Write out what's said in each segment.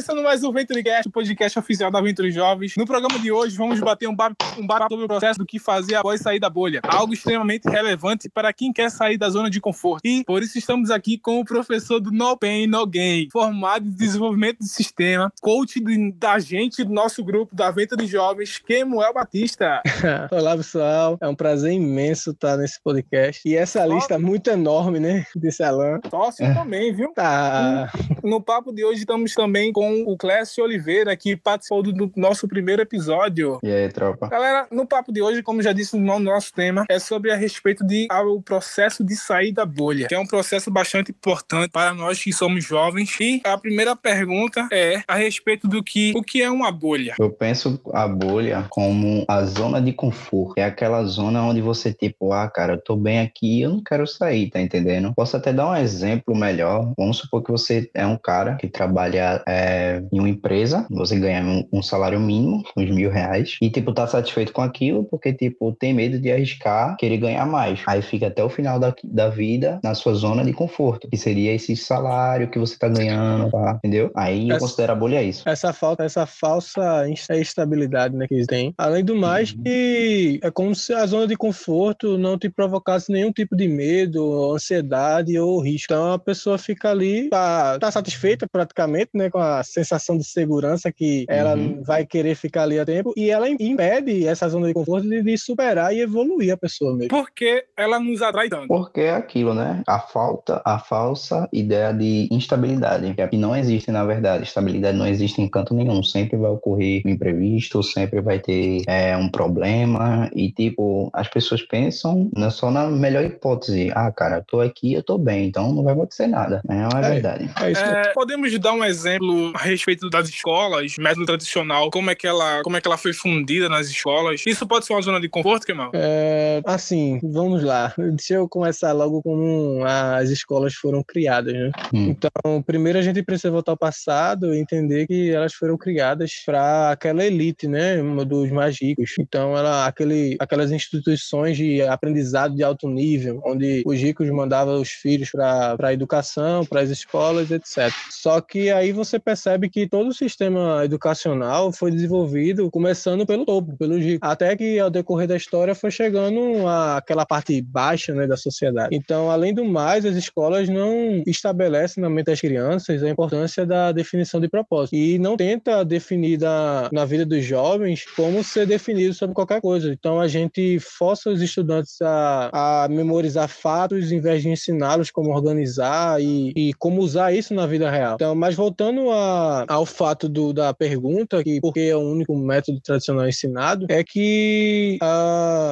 Começando mais um VentureCast, o podcast oficial da Venture Jovens. No programa de hoje, vamos bater um bar, um sobre o processo do que fazer após sair da bolha. Algo extremamente relevante para quem quer sair da zona de conforto. E por isso estamos aqui com o professor do No Pain, No Gain, formado em desenvolvimento de sistema, coach de, da gente do nosso grupo da Venture Jovens, Kemuel Batista. Olá, pessoal. É um prazer imenso estar nesse podcast. E essa lista muito enorme, né, desse Alan. Sócio é. também, viu? Tá. No papo de hoje estamos também com o Clécio Oliveira, que participou do nosso primeiro episódio. E aí, tropa? Galera, no papo de hoje, como já disse no nosso tema, é sobre a respeito de o processo de sair da bolha, que é um processo bastante importante para nós que somos jovens. E a primeira pergunta é a respeito do que o que é uma bolha. Eu penso a bolha como a zona de conforto. É aquela zona onde você tipo, ah, cara, eu tô bem aqui, eu não quero sair, tá entendendo? Posso até dar um exemplo melhor. Vamos supor que você é um cara que trabalha é, em uma empresa, você ganha um, um, salário mínimo, uns mil reais, e, tipo, tá satisfeito com aquilo porque, tipo, tem medo de arriscar, querer ganhar mais. Aí fica até o final da, da vida na sua zona de conforto, que seria esse salário que você tá ganhando, tá? entendeu? Aí essa, eu considero a bolha isso. Essa falta, essa falsa estabilidade, né, que eles têm. Além do mais, uhum. que é como se a zona de conforto não te provocasse nenhum tipo de medo, ansiedade ou risco. Então a pessoa fica ali, tá, tá satisfeita praticamente, né, com a sensação de segurança que ela uhum. vai querer ficar ali a tempo e ela impede essa zona de conforto de, de superar e evoluir a pessoa mesmo. Por que ela nos atrai tanto? Porque é aquilo, né? A falta, a falsa ideia de instabilidade, que não existe na verdade. Estabilidade não existe em canto nenhum. Sempre vai ocorrer um imprevisto, sempre vai ter é, um problema e tipo as pessoas pensam não só na melhor hipótese. Ah, cara, tô aqui, eu tô bem, então não vai acontecer nada. Não é, é verdade. É, é, podemos dar um exemplo a respeito das escolas, método tradicional, como é que ela, como é que ela foi fundida nas escolas? Isso pode ser uma zona de conforto, Kemal? É, assim, vamos lá. Deixa eu começar logo como as escolas foram criadas, né? Hum. Então, primeiro a gente precisa voltar ao passado e entender que elas foram criadas para aquela elite, né, dos mais ricos. Então, ela, aquele, aquelas instituições de aprendizado de alto nível, onde os ricos mandavam os filhos para a educação, para as escolas, etc. Só que aí você percebe que todo o sistema educacional foi desenvolvido começando pelo topo, pelo ricos, até que ao decorrer da história foi chegando àquela parte baixa né, da sociedade. Então, além do mais, as escolas não estabelecem na mente das crianças a importância da definição de propósito e não tenta definir da, na vida dos jovens como ser definido sobre qualquer coisa. Então, a gente força os estudantes a, a memorizar fatos em vez de ensiná-los como organizar e, e como usar isso na vida real. Então, mas voltando a, ao fato do, da pergunta, que porque é o único método tradicional ensinado, é que,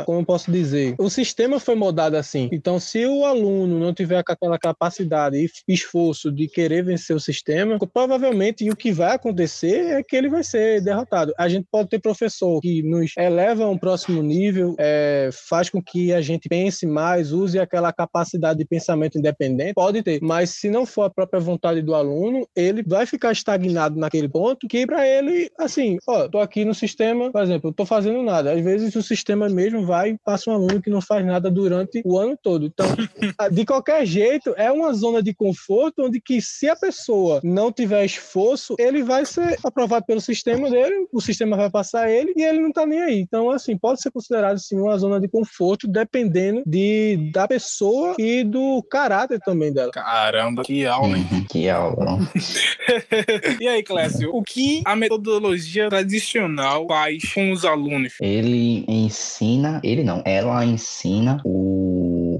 como eu posso dizer, o sistema foi moldado assim. Então, se o aluno não tiver aquela capacidade e esforço de querer vencer o sistema, provavelmente o que vai acontecer é que ele vai ser derrotado. A gente pode ter professor que nos eleva a um próximo nível, é, faz com que a gente pense mais, use aquela capacidade de pensamento independente, pode ter, mas se não for a própria vontade do aluno, ele vai ficar estagnado naquele ponto que para ele, assim, ó, tô aqui no sistema, por exemplo, eu tô fazendo nada. Às vezes o sistema mesmo vai e passa um aluno que não faz nada durante o ano todo. Então, de qualquer jeito, é uma zona de conforto onde que se a pessoa não tiver esforço, ele vai ser aprovado pelo sistema dele, o sistema vai passar ele e ele não tá nem aí. Então, assim, pode ser considerado sim uma zona de conforto dependendo de da pessoa e do caráter também dela. Caramba, que aula, hein? Uhum, que aula. e aí, Clécio, o que a metodologia tradicional faz com os alunos? Ele ensina, ele não, ela ensina o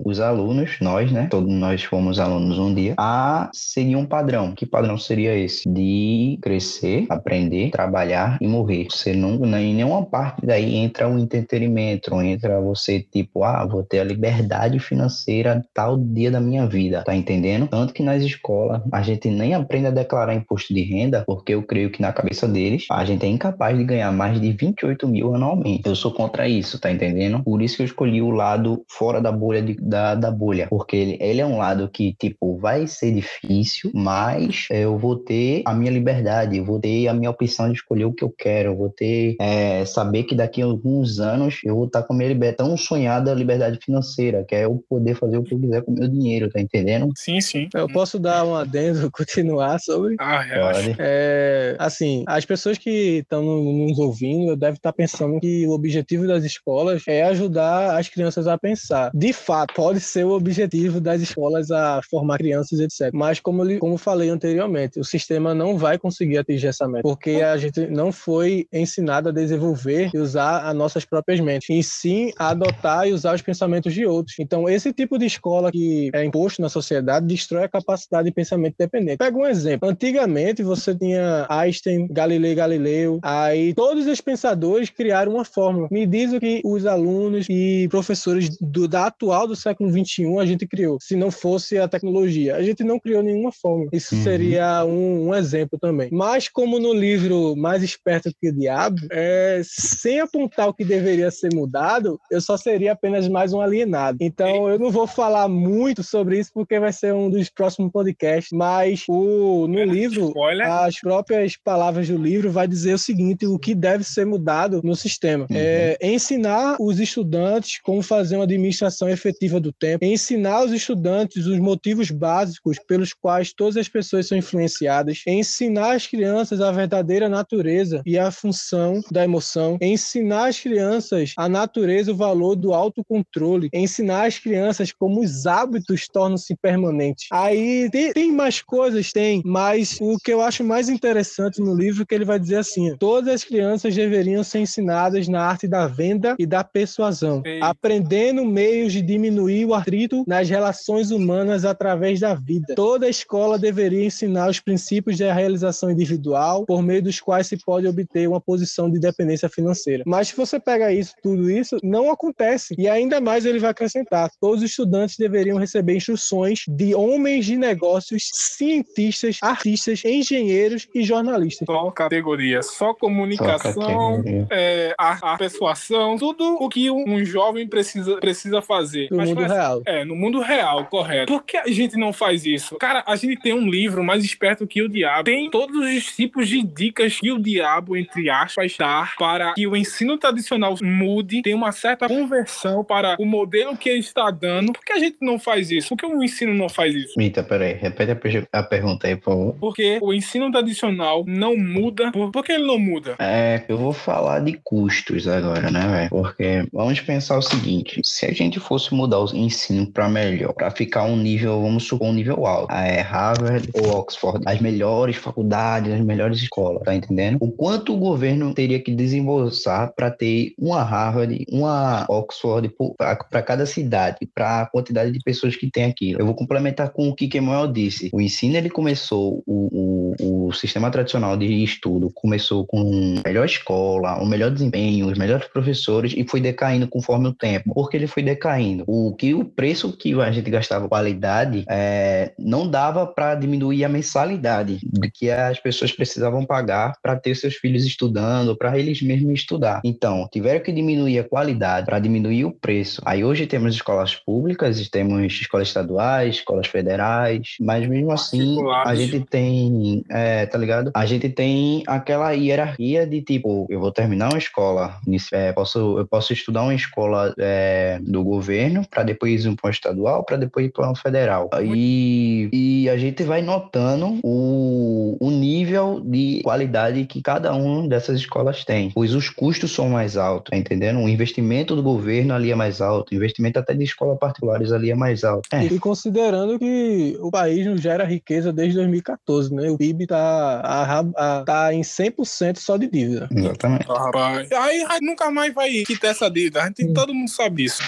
os alunos, nós, né? Todos nós fomos alunos um dia, a seguir um padrão. Que padrão seria esse? De crescer, aprender, trabalhar e morrer. Você não, em nenhuma parte daí entra o entretenimento, entra você, tipo, ah, vou ter a liberdade financeira tal dia da minha vida, tá entendendo? Tanto que nas escolas a gente nem aprende a declarar imposto de renda, porque eu creio que na cabeça deles a gente é incapaz de ganhar mais de 28 mil anualmente. Eu sou contra isso, tá entendendo? Por isso que eu escolhi o lado fora da bolha de, da da, da bolha, porque ele, ele é um lado que, tipo, vai ser difícil, mas eu vou ter a minha liberdade, eu vou ter a minha opção de escolher o que eu quero, eu vou ter, é, saber que daqui a alguns anos eu vou estar com a minha liberdade, tão sonhada liberdade financeira, que é eu poder fazer o que eu quiser com o meu dinheiro, tá entendendo? Sim, sim. Eu posso dar um adendo, continuar sobre? Ah, relaxa. É, assim, as pessoas que estão nos ouvindo devem estar pensando que o objetivo das escolas é ajudar as crianças a pensar. De fato, pode ser o objetivo das escolas a formar crianças, etc. Mas, como, como falei anteriormente, o sistema não vai conseguir atingir essa meta, porque a gente não foi ensinado a desenvolver e usar as nossas próprias mentes, e sim a adotar e usar os pensamentos de outros. Então, esse tipo de escola que é imposto na sociedade destrói a capacidade de pensamento independente. Pega um exemplo. Antigamente, você tinha Einstein, Galileu Galileu, aí todos os pensadores criaram uma fórmula. Me diz o que os alunos e professores do, da atual do século XXI a gente criou, se não fosse a tecnologia. A gente não criou nenhuma fórmula. Isso uhum. seria um, um, exemplo também. Mas como no livro Mais Esperto que o Diabo, é, sem apontar o que deveria ser mudado, eu só seria apenas mais um alienado. Então eu não vou falar muito sobre isso porque vai ser um dos próximos podcasts, mas o, no livro, Spoiler. as próprias palavras do livro vai dizer o seguinte, o que deve ser mudado no sistema. Uhum. É, ensinar os estudantes como fazer uma administração efetiva do tempo, ensinar os estudantes os motivos básicos pelos quais todas as pessoas são influenciadas, ensinar as crianças a verdadeira natureza e a função da emoção, ensinar as crianças a natureza e o valor do autocontrole, ensinar as crianças como os hábitos tornam-se permanentes. Aí tem, tem mais coisas, tem, mas o que eu acho mais interessante no livro é que ele vai dizer assim: todas as crianças deveriam ser ensinadas na arte da venda e da persuasão, Ei. aprendendo meios de diminuir o atrito nas relações humanas através da vida. Toda escola deveria ensinar os princípios da realização individual, por meio dos quais se pode obter uma posição de independência financeira. Mas se você pega isso, tudo isso, não acontece. E ainda mais ele vai acrescentar: todos os estudantes deveriam receber instruções de homens de negócios, cientistas, artistas, engenheiros e jornalistas. Só categoria, só comunicação, só é, a, a, persuasão, tudo o que um, jovem precisa, precisa fazer. Mas mundo real. É, no mundo real, correto. Por que a gente não faz isso? Cara, a gente tem um livro mais esperto que o diabo. Tem todos os tipos de dicas que o diabo, entre aspas, dá para que o ensino tradicional mude, tem uma certa conversão para o modelo que ele está dando. Por que a gente não faz isso? Por que o ensino não faz isso? Mita, peraí, repete a, pergunta aí, por favor. Porque o ensino tradicional não muda. Por, por que ele não muda? É, eu vou falar de custos agora, né, velho? Porque vamos pensar o seguinte: se a gente fosse mudar o ensino para melhor, para ficar um nível, vamos supor, um nível alto, é Harvard ou Oxford, as melhores faculdades, as melhores escolas, tá entendendo? O quanto o governo teria que desembolsar para ter uma Harvard, uma Oxford para cada cidade, para a quantidade de pessoas que tem aquilo. Eu vou complementar com o que Kemuel disse. O ensino ele começou, o, o, o sistema tradicional de estudo começou com a melhor escola, o melhor desempenho, os melhores professores e foi decaindo conforme o tempo. Porque ele foi decaindo. O que o preço que a gente gastava qualidade é, não dava para diminuir a mensalidade que as pessoas precisavam pagar para ter seus filhos estudando, para eles mesmos estudar. Então, tiveram que diminuir a qualidade para diminuir o preço. Aí hoje temos escolas públicas, temos escolas estaduais, escolas federais, mas mesmo assim a gente tem, é, tá ligado? A gente tem aquela hierarquia de tipo, eu vou terminar uma escola, é, posso, eu posso estudar uma escola é, do governo para depois ir para um estadual, para depois ir para um federal. E, e a gente vai notando o, o nível de qualidade que cada uma dessas escolas tem, pois os custos são mais altos, tá entendendo? O investimento do governo ali é mais alto, o investimento até de escolas particulares ali é mais alto. É. E considerando que o país não gera riqueza desde 2014, né? O PIB tá, a, a, tá em 100% só de dívida. Exatamente. Ah, rapaz. Aí, aí, nunca mais vai quitar essa dívida. A gente, hum. todo mundo sabe isso.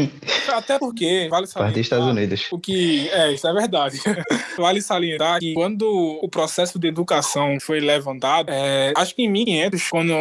Até porque, vale salientar... Parte Estados Unidos. O que... É, isso é verdade. vale salientar que quando o processo de educação foi levantado, é, acho que em 1500, quando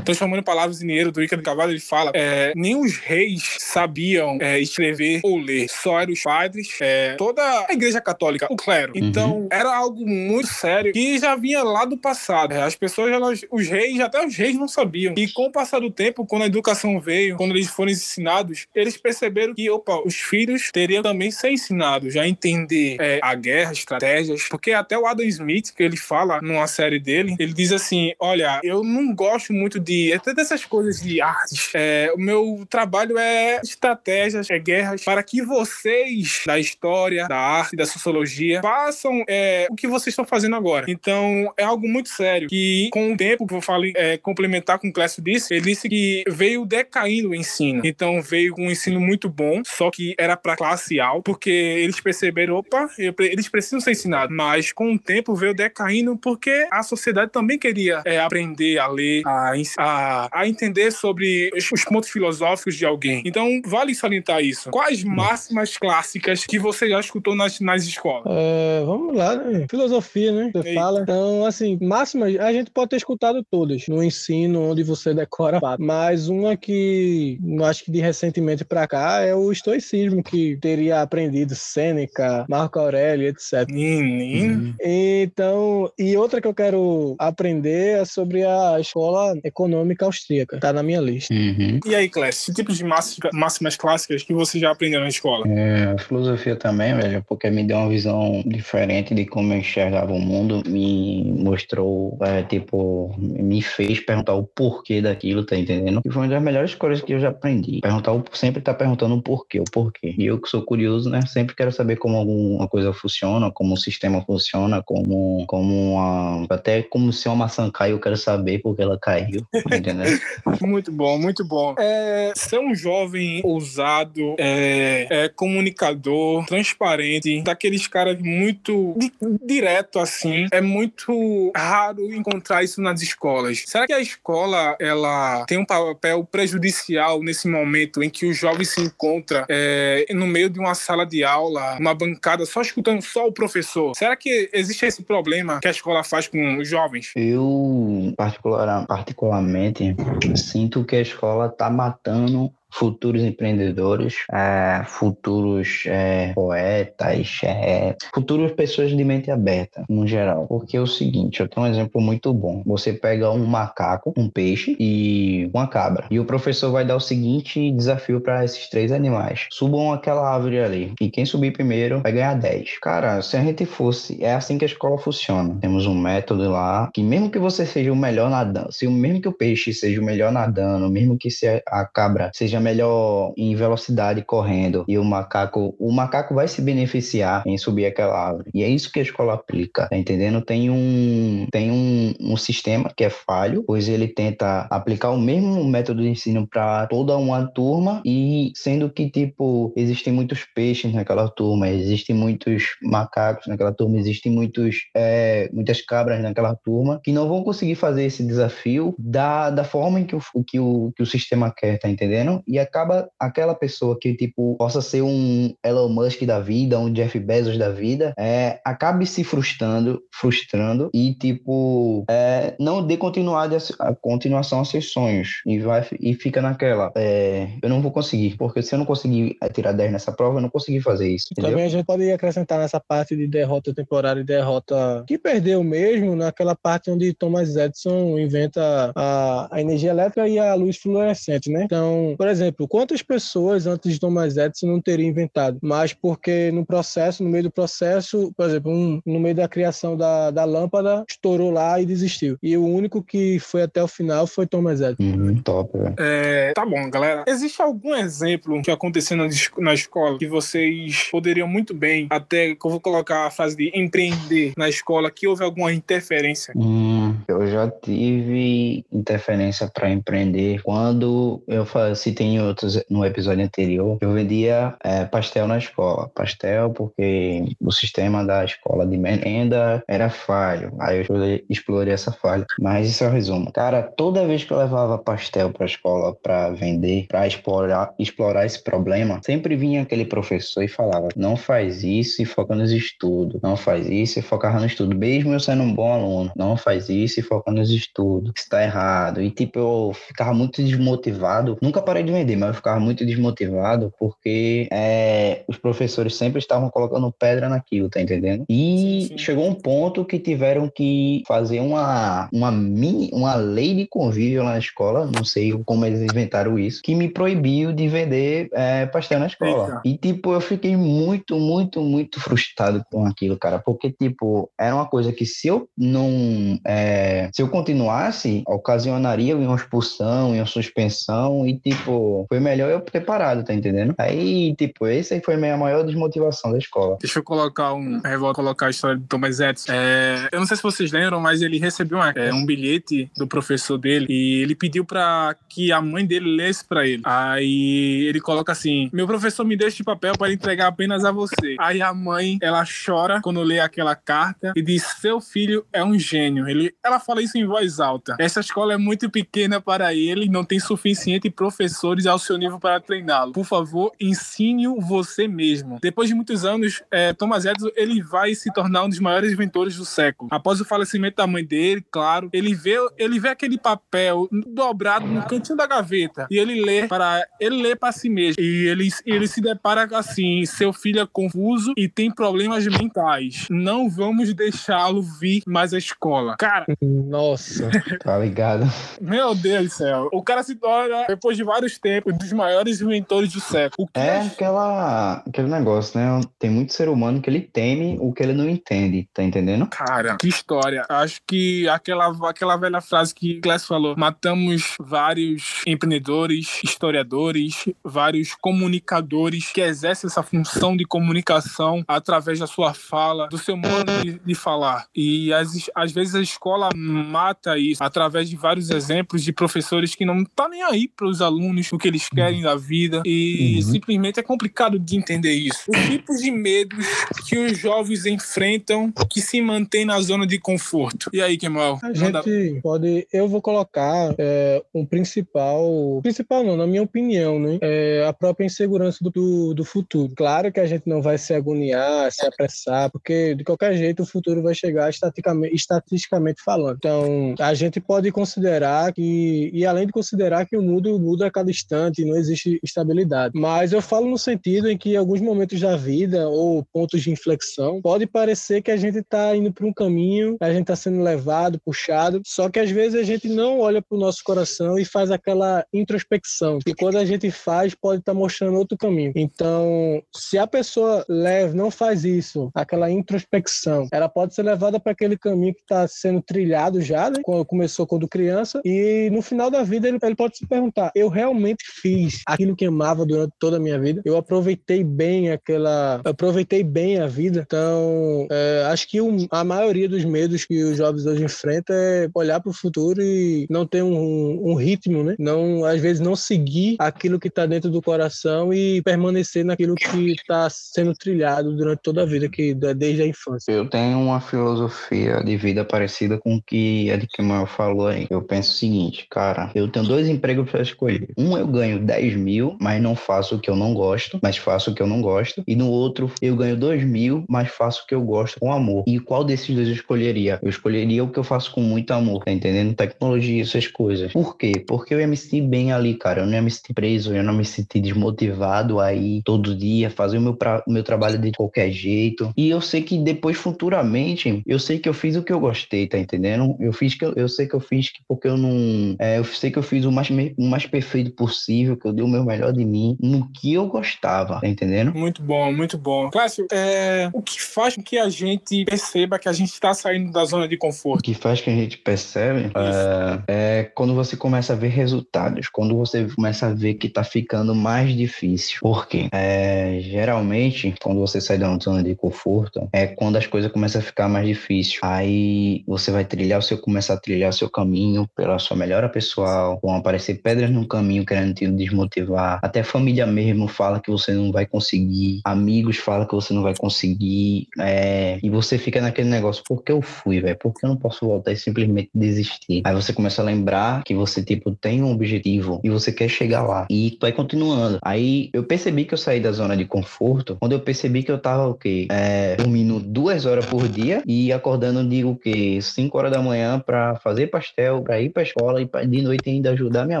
transformando palavras em dinheiro do Ricardo Cavalo, ele fala é, nem os reis sabiam é, escrever ou ler. Só eram os padres, é, toda a igreja católica, o clero. Uhum. Então, uhum. era algo muito sério que já vinha lá do passado. As pessoas, elas, os reis, até os reis não sabiam. E com o passar do tempo, quando a educação veio, quando eles foram ensinados, eles perceberam que, opa, opa, os filhos teriam também ser ensinados a entender é, a guerra, estratégias, porque até o Adam Smith, que ele fala numa série dele, ele diz assim: olha, eu não gosto muito de até dessas coisas de artes. É, o meu trabalho é estratégias, é guerras, para que vocês da história, da arte, da sociologia façam é, o que vocês estão fazendo agora. Então é algo muito sério que com o tempo que eu falei é, complementar com o Clécio disse, ele disse que veio decaindo o ensino. Então veio um ensino muito bom, só que era para classe alta, porque eles perceberam, opa, eles precisam ser ensinados. Mas com o tempo veio decaindo porque a sociedade também queria é, aprender a ler, a, a, a entender sobre os pontos filosóficos de alguém. Então vale salientar isso. Quais máximas clássicas que você já escutou nas, nas escolas? É, vamos lá, né? Filosofia, né? Você fala. Então, assim, máximas, a gente pode ter escutado todas no ensino, onde você decora, mas uma que acho que de recentemente para cá é o estoicismo, que teria aprendido Sêneca, Marco Aurélio, etc. Menino. Então, e outra que eu quero aprender é sobre a escola econômica austríaca. Tá na minha lista. Uhum. E aí, Clécio, que tipos de máximas clássicas que você já aprendeu na escola? É, filosofia também, velho, porque me deu uma visão diferente de como eu enxergava o mundo, me mostrou, é, tipo, me fez perguntar o porquê daquilo, tá entendendo? E foi uma das melhores coisas que eu já aprendi. Perguntar o, sempre tá perguntando o porquê, o porquê. E eu que sou curioso, né, sempre quero saber como alguma coisa funciona, como o sistema funciona, como, como uma, até como se uma maçã cai, eu quero saber porque ela caiu, entendeu? muito bom, muito bom. É, ser um jovem ousado, é, é comunicador, transparente, daqueles caras muito di direto assim, é muito raro encontrar isso nas escolas. Será que a escola ela tem um papel prejudicial nesse momento em que o jovem se encontra é, no meio de uma sala de aula, uma bancada, só escutando só o professor? Será que existe esse problema que a escola faz com os jovens? Eu, particular, particularmente, sinto que a escola está matando futuros empreendedores, é, futuros é, poetas, é, futuras pessoas de mente aberta, no geral. Porque é o seguinte, eu tenho um exemplo muito bom. Você pega um macaco, um peixe e uma cabra. E o professor vai dar o seguinte desafio para esses três animais. Subam aquela árvore ali. E quem subir primeiro vai ganhar 10. Cara, se a gente fosse... É assim que a escola funciona. Temos um método lá que mesmo que você seja o melhor nadando, se mesmo que o peixe seja o melhor nadando, mesmo que a cabra seja melhor em velocidade correndo e o macaco, o macaco vai se beneficiar em subir aquela árvore. E é isso que a escola aplica, tá entendendo? Tem um tem um, um sistema que é falho, pois ele tenta aplicar o mesmo método de ensino para toda uma turma e sendo que tipo existem muitos peixes naquela turma, existem muitos macacos naquela turma, existem muitos é, muitas cabras naquela turma que não vão conseguir fazer esse desafio da, da forma em que o, que o, que o sistema quer, tá entendendo? E acaba aquela pessoa que, tipo, possa ser um Elon Musk da vida, um Jeff Bezos da vida, é, acabe se frustrando, frustrando e, tipo, é, não dê continuidade a, a continuação aos seus sonhos e, vai, e fica naquela, é, eu não vou conseguir, porque se eu não conseguir é, tirar 10 nessa prova, eu não consegui fazer isso. Entendeu? Também a gente pode acrescentar nessa parte de derrota temporária e derrota que perdeu mesmo, naquela parte onde Thomas Edison inventa a, a energia elétrica e a luz fluorescente, né? Então, por exemplo, exemplo, quantas pessoas antes de Thomas Edison não teriam inventado? Mas porque no processo, no meio do processo, por exemplo, um, no meio da criação da, da lâmpada, estourou lá e desistiu. E o único que foi até o final foi Thomas Edison. Uhum, top, velho. É, tá bom, galera. Existe algum exemplo que aconteceu na, na escola que vocês poderiam muito bem, até que eu vou colocar a frase de empreender na escola, que houve alguma interferência? Hum, eu já tive interferência para empreender quando eu citei em outros, no episódio anterior, eu vendia é, pastel na escola. Pastel porque o sistema da escola de merenda era falho. Aí eu explorei essa falha. Mas isso é o resumo. Cara, toda vez que eu levava pastel para a escola para vender, para explorar, explorar esse problema, sempre vinha aquele professor e falava: não faz isso e foca nos estudos. Não faz isso e foca no estudo. Mesmo eu sendo um bom aluno, não faz e se focar nos estudos, que está errado. E tipo, eu ficava muito desmotivado. Nunca parei de vender, mas eu ficava muito desmotivado porque é, os professores sempre estavam colocando pedra naquilo, tá entendendo? E sim, sim. chegou um ponto que tiveram que fazer uma, uma mini, uma lei de convívio lá na escola, não sei como eles inventaram isso, que me proibiu de vender é, pastel na escola. Eita. E tipo, eu fiquei muito, muito, muito frustrado com aquilo, cara, porque tipo, era uma coisa que se eu não, é, se eu continuasse, ocasionaria uma expulsão, uma suspensão e tipo, foi melhor eu ter parado, tá entendendo? Aí, tipo, esse aí foi a minha maior desmotivação da escola. Deixa eu colocar um, eu vou colocar a história do Thomas Edison. É, eu não sei se vocês lembram, mas ele recebeu uma, é, um bilhete do professor dele e ele pediu para que a mãe dele lesse para ele. Aí ele coloca assim: Meu professor me deixa de papel para entregar apenas a você. Aí a mãe, ela chora quando lê aquela carta e diz: Seu filho é um gênio. Ele, ela fala isso em voz alta. Essa escola é muito pequena para ele, não tem suficiente professores ao seu nível para treiná-lo. Por favor, ensine-o você mesmo. Depois de muitos anos, é, Thomas Edison ele vai se tornar um dos maiores inventores do século. Após o falecimento da mãe dele, claro, ele vê, ele vê aquele papel dobrado no cantinho da gaveta e ele lê para ele lê para si mesmo e ele, ele se depara assim: seu filho é confuso e tem problemas mentais. Não vamos deixá-lo vir mais à escola. Cara, nossa, tá ligado? Meu Deus do céu. O cara se torna, depois de vários tempos, um dos maiores inventores do século. é aquela, aquele negócio, né? Tem muito ser humano que ele teme o que ele não entende, tá entendendo? Cara, que história. Acho que aquela, aquela velha frase que Glass falou: matamos vários empreendedores, historiadores, vários comunicadores que exercem essa função de comunicação através da sua fala, do seu modo de, de falar. E às, às vezes a escola mata isso através de vários exemplos de professores que não tá nem aí para os alunos o que eles querem da vida e uhum. simplesmente é complicado de entender isso. Os tipos de medos que os jovens enfrentam que se mantêm na zona de conforto. E aí, Kemal? A gente pode. Eu vou colocar é, um principal. Principal não, na minha opinião, né? É a própria insegurança do, do futuro. Claro que a gente não vai se agoniar, se apressar, porque de qualquer jeito o futuro vai chegar estatisticamente, estatisticamente falando. Então, a gente pode considerar que, e além de considerar que o mundo muda a cada instante, não existe estabilidade. Mas eu falo no sentido em que em alguns momentos da vida ou pontos de inflexão, pode parecer que a gente está indo para um caminho, a gente está sendo levado, puxado, só que às vezes a gente não olha para o nosso coração e faz aquela introspecção. E quando a gente faz, pode estar tá mostrando outro caminho. Então, se a pessoa leva, não faz isso, aquela introspecção, ela pode ser levada para aquele caminho que está sendo trilhado já, né? Começou quando criança, e no final da vida ele, ele pode se perguntar: eu realmente fiz aquilo que amava durante toda a minha vida? Eu aproveitei bem aquela. aproveitei bem a vida. Então, é, acho que a maioria dos medos que os jovens hoje enfrentam é olhar para o futuro e não ter um, um, ritmo, né? Não, às vezes, não seguir aquilo que está dentro do coração e permanecer naquilo que está sendo trilhado durante toda a vida, que desde a infância. Eu tenho uma filosofia de vida parecida com o que a de Kemal falou aí. Eu penso o seguinte, cara, eu tenho dois empregos para escolher. Um eu ganho 10 mil, mas não faço o que eu não gosto, mas faço o que eu não gosto. E no outro eu ganho 2 mil, mas faço o que eu gosto com amor. E qual desses dois eu escolheria? Eu escolheria o que eu faço com muito amor, tá entendendo? Tecnologia, essas coisas. Por quê? Porque eu ia me sentir bem ali, cara. Eu não ia me sentir preso, eu não me sentir desmotivado aí todo dia, fazer o meu, pra, meu trabalho de qualquer jeito. E eu sei que depois, futuramente, eu sei que eu fiz o que eu gostei, tá entendendo? Eu fiz que eu, eu sei que eu fiz que porque eu não. É, eu sei que eu fiz o mais, o mais perfeito possível, que eu dei o meu melhor de mim no que eu gostava, tá entendendo? Muito bom, muito bom. Clássico, é, o que faz com que a gente perceba que a gente está saindo da zona de conforto? O que faz que a gente percebe é, é, quando você começa a ver resultados, quando você começa a ver que tá ficando mais difícil. Por quê? É, geralmente, quando você sai da zona de conforto, é quando as coisas começam a ficar mais difíceis. Aí você vai trilhar o seu, começar a trilhar o seu caminho pela sua melhora pessoal, vão aparecer pedras no caminho querendo te desmotivar. Até família mesmo fala que você não vai conseguir, amigos falam que você não vai conseguir, é, e você fica naquele negócio, por que eu fui, velho? Por que eu não posso voltar e simplesmente desistir? Aí você começa a lembrar que você, tipo, tem um objetivo e você quer chegar lá. E vai continuando. Aí eu percebi que eu saí da zona de conforto quando eu percebi que eu tava, o quê? É, dormindo duas horas por dia e acordando de, o quê? 5 5 horas da manhã para fazer pastel, para ir pra escola e pra, de noite ainda ajudar minha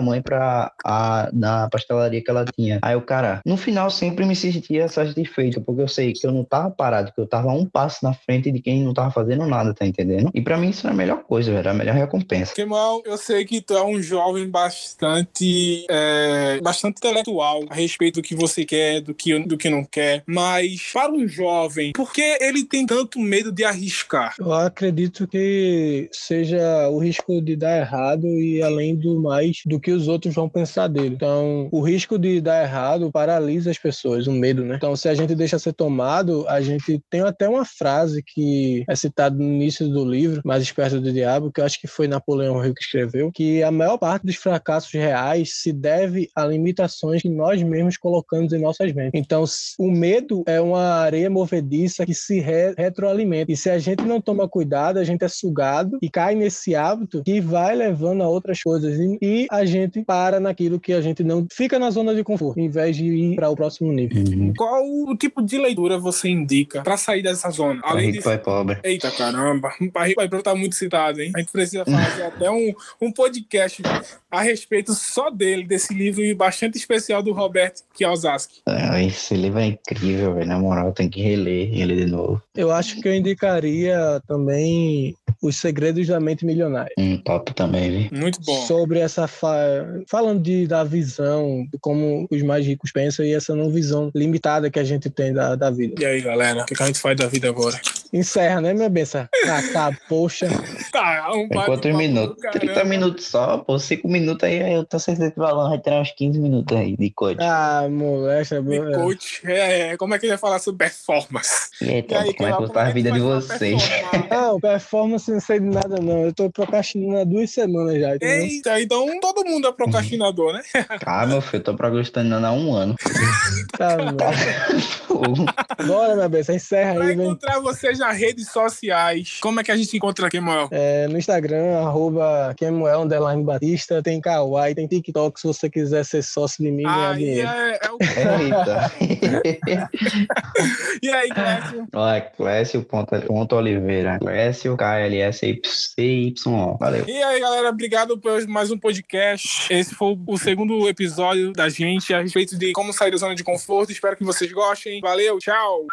mãe pra, a, na pastelaria que ela tinha. Aí o cara, no final sempre me sentia satisfeito, porque eu sei que eu não tava parado, que eu tava um passo na frente de quem não tava fazendo nada, tá entendendo? E para mim isso é a melhor coisa, velho, a melhor recompensa. Kemal, eu sei que tu é um jovem bastante, é, bastante intelectual a respeito do que você quer, do que, do que não quer, mas para um jovem, por que ele tem tanto medo de arriscar? Eu acredito que seja o risco de dar errado e além do mais do que os outros vão pensar dele. Então, o risco de dar errado paralisa as pessoas, o medo, né? Então, se a gente deixa ser tomado, a gente tem até uma frase que é citada no início do livro, Mais Esperto do Diabo, que eu acho que foi Napoleão Hill que escreveu, que a maior parte dos fracassos reais se deve a limitações que nós mesmos colocamos em nossas mentes. Então, o medo é uma areia movediça que se re retroalimenta. E se a gente não toma cuidado, a gente é sugado e cai nesse hábito que vai levando a outras coisas. E, e a gente para naquilo que a gente não fica na zona de conforto, em vez de ir para o próximo nível. Uhum. Qual o tipo de leitura você indica para sair dessa zona? Além rico de... pai pobre. Eita caramba, pai rico pai pobre tá muito citado, hein? A gente precisa fazer até um, um podcast a respeito só dele, desse livro bastante especial do Roberto Kiyosaki. É, esse livro é incrível, velho. Na moral, tem que reler ele de novo. Eu acho que eu indicaria também Os Segredos da Mente Milionária. Um top também, viu? Muito bom. Sobre essa. Fa... Falando de, da visão, de como os mais ricos pensam e essa não visão limitada que a gente tem da, da vida. E aí, galera, o que a gente faz da vida agora? Encerra, né, minha benção? Ah, tá, poxa. Tá, um quantos minutos? 30 minutos só, pô. 5 minutos aí, eu tô certeza que o Alan vai tirar uns 15 minutos aí de coach. Ah, moleque. De coach, é, é, como é que ele vai falar sobre performance? E aí, então, e aí como é que tá a vida de vocês? Não, performance não sei de nada, não. Eu tô procrastinando há duas semanas já. Entendeu? Eita, então todo mundo é procrastinador, né? Ah, meu filho, eu tô procrastinando há um ano. tá, Bora, minha benção, encerra aí, Pra encontrar vocês nas redes sociais, como é que a gente encontra aqui, Kemuel? É, no Instagram, arroba Kemuel Underline Batista, tem Kawaii, tem TikTok, se você quiser ser sócio de mim, ganhar dinheiro. É, é o... Eita. e aí, Clécio? Olha, Clécio ponto, ponto Oliveira. Clécio, K-L-S-Y-O. Valeu. E aí, galera, obrigado por mais um podcast. Esse foi o segundo episódio da gente a respeito de como sair da zona de conforto. Espero que vocês gostem. Valeu, tchau!